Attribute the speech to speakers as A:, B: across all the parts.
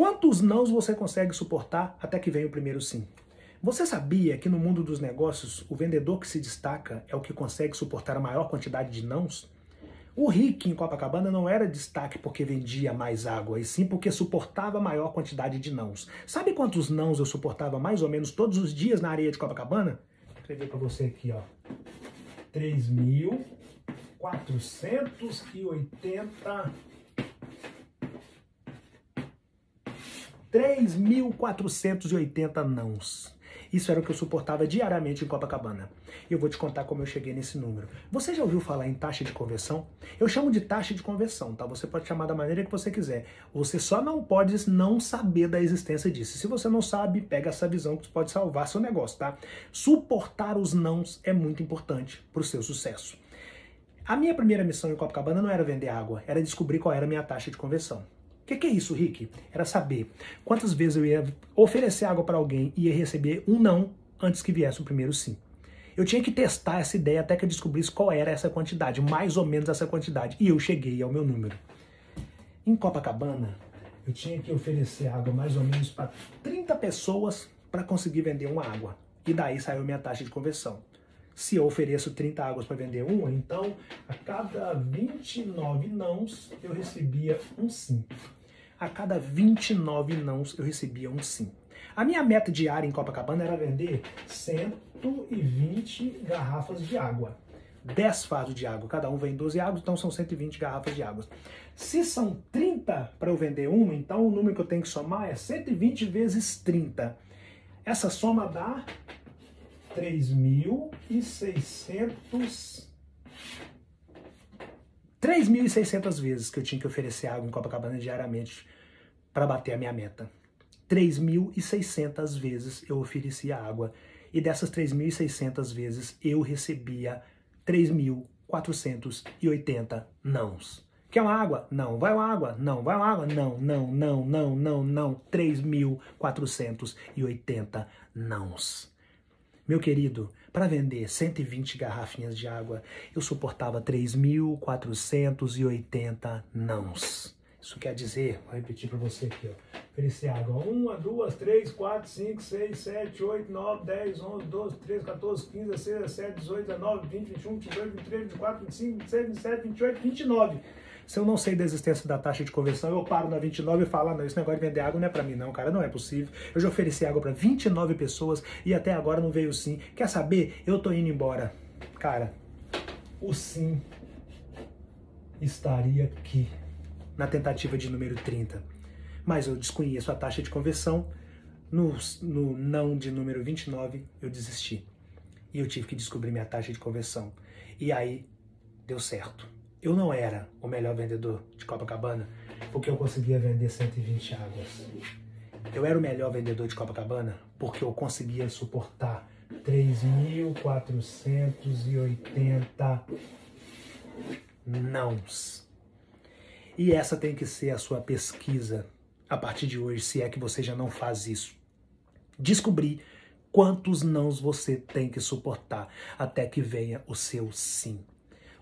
A: Quantos nãos você consegue suportar até que venha o primeiro sim? Você sabia que no mundo dos negócios, o vendedor que se destaca é o que consegue suportar a maior quantidade de nãos? O Rick em Copacabana não era destaque porque vendia mais água, e sim porque suportava a maior quantidade de nãos. Sabe quantos nãos eu suportava mais ou menos todos os dias na areia de Copacabana? Vou escrever para você aqui, ó. 3.480 3.480 nãos. Isso era o que eu suportava diariamente em Copacabana. E eu vou te contar como eu cheguei nesse número. Você já ouviu falar em taxa de conversão? Eu chamo de taxa de conversão, tá? Você pode chamar da maneira que você quiser. Você só não pode não saber da existência disso. Se você não sabe, pega essa visão que pode salvar seu negócio, tá? Suportar os nãos é muito importante para o seu sucesso. A minha primeira missão em Copacabana não era vender água, era descobrir qual era a minha taxa de conversão que, que é isso, Rick? Era saber quantas vezes eu ia oferecer água para alguém e ia receber um não antes que viesse o primeiro sim. Eu tinha que testar essa ideia até que eu descobrisse qual era essa quantidade, mais ou menos essa quantidade, e eu cheguei ao meu número. Em Copacabana, eu tinha que oferecer água mais ou menos para 30 pessoas para conseguir vender uma água. E daí saiu minha taxa de conversão. Se eu ofereço 30 águas para vender uma, então a cada 29 nãos eu recebia um sim a cada 29 nãos eu recebia um sim. A minha meta diária em Copacabana era vender 120 garrafas de água. 10 vasos de água, cada um vem 12 águas, então são 120 garrafas de água. Se são 30 para eu vender uma, então o número que eu tenho que somar é 120 vezes 30. Essa soma dá 3.600 3.600 vezes que eu tinha que oferecer água em Copacabana diariamente para bater a minha meta. 3.600 vezes eu oferecia água e dessas 3.600 vezes eu recebia 3.480 nãos. Quer uma água? Não. Vai uma água? Não. Vai uma água? Não, não, não, não, não, não. 3.480 nãos. Meu querido, para vender 120 garrafinhas de água, eu suportava 3.480 nãos. Isso quer dizer, vou repetir para você aqui, ó. Oferecer água 1, 2, 3, 4, 5, 6, 7, 8, 9, 10, 11, 12, 13, 14, 15, 16, 17, 18, 19, 20, 21, 22, 23, 24, 25, 26, 27, 28, 29. Se eu não sei da existência da taxa de conversão, eu paro na 29 e falo, ah, não, esse negócio de vender água não é para mim não, cara, não é possível. Eu já ofereci água para 29 pessoas e até agora não veio sim. Quer saber? Eu tô indo embora. Cara, o sim estaria aqui na tentativa de número 30. Mas eu desconheço a taxa de conversão. No, no não de número 29, eu desisti. E eu tive que descobrir minha taxa de conversão. E aí deu certo. Eu não era o melhor vendedor de Copacabana, porque eu conseguia vender 120 águas. Eu era o melhor vendedor de Copacabana porque eu conseguia suportar 3.480 nãos. E essa tem que ser a sua pesquisa a partir de hoje, se é que você já não faz isso. Descobrir quantos nãos você tem que suportar até que venha o seu sim.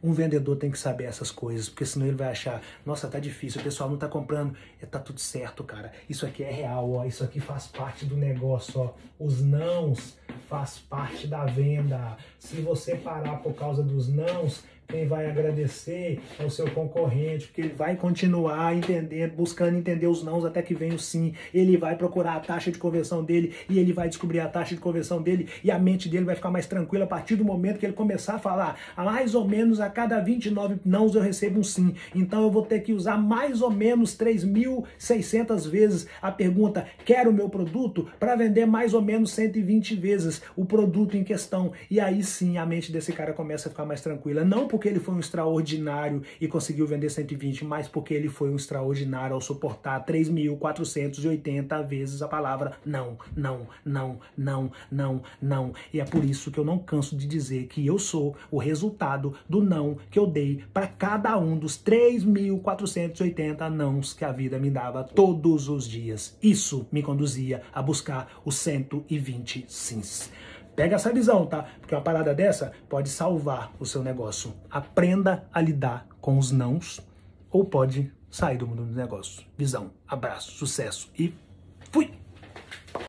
A: Um vendedor tem que saber essas coisas, porque senão ele vai achar, nossa, tá difícil, o pessoal não tá comprando. É, tá tudo certo, cara. Isso aqui é real, ó. Isso aqui faz parte do negócio, ó. Os nãos faz parte da venda. Se você parar por causa dos nãos, quem vai agradecer é o seu concorrente, porque ele vai continuar entendendo, buscando entender os nãos até que venha o sim. Ele vai procurar a taxa de conversão dele e ele vai descobrir a taxa de conversão dele e a mente dele vai ficar mais tranquila a partir do momento que ele começar a falar. A ah, mais ou menos a cada 29 nãos eu recebo um sim. Então eu vou ter que usar mais ou menos 3.600 vezes a pergunta: quero o meu produto? para vender mais ou menos 120 vezes o produto em questão. E aí sim a mente desse cara começa a ficar mais tranquila. Não porque porque ele foi um extraordinário e conseguiu vender 120, mas porque ele foi um extraordinário ao suportar 3.480 vezes a palavra não, não, não, não, não, não. E é por isso que eu não canso de dizer que eu sou o resultado do não que eu dei para cada um dos 3.480 nãos que a vida me dava todos os dias. Isso me conduzia a buscar os 120 sims. Pega essa visão, tá? Porque uma parada dessa pode salvar o seu negócio. Aprenda a lidar com os nãos ou pode sair do mundo dos negócios. Visão, abraço, sucesso e fui!